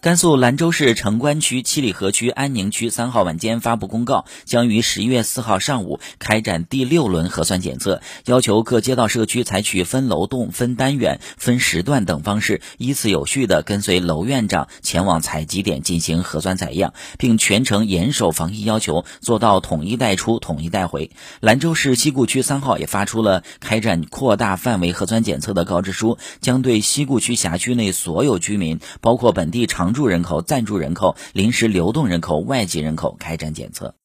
甘肃兰州市城关区、七里河区、安宁区三号晚间发布公告，将于十一月四号上午开展第六轮核酸检测，要求各街道社区采取分楼栋、分单元、分时段等方式，依次有序地跟随楼院长前往采集点进行核酸采样，并全程严守防疫要求，做到统一带出、统一带回。兰州市西固区三号也发出了开展扩大范围核酸检测的告知书，将对西固区辖区内所有居民，包括本地常。常住人口、暂住人口、临时流动人口、外籍人口开展检测。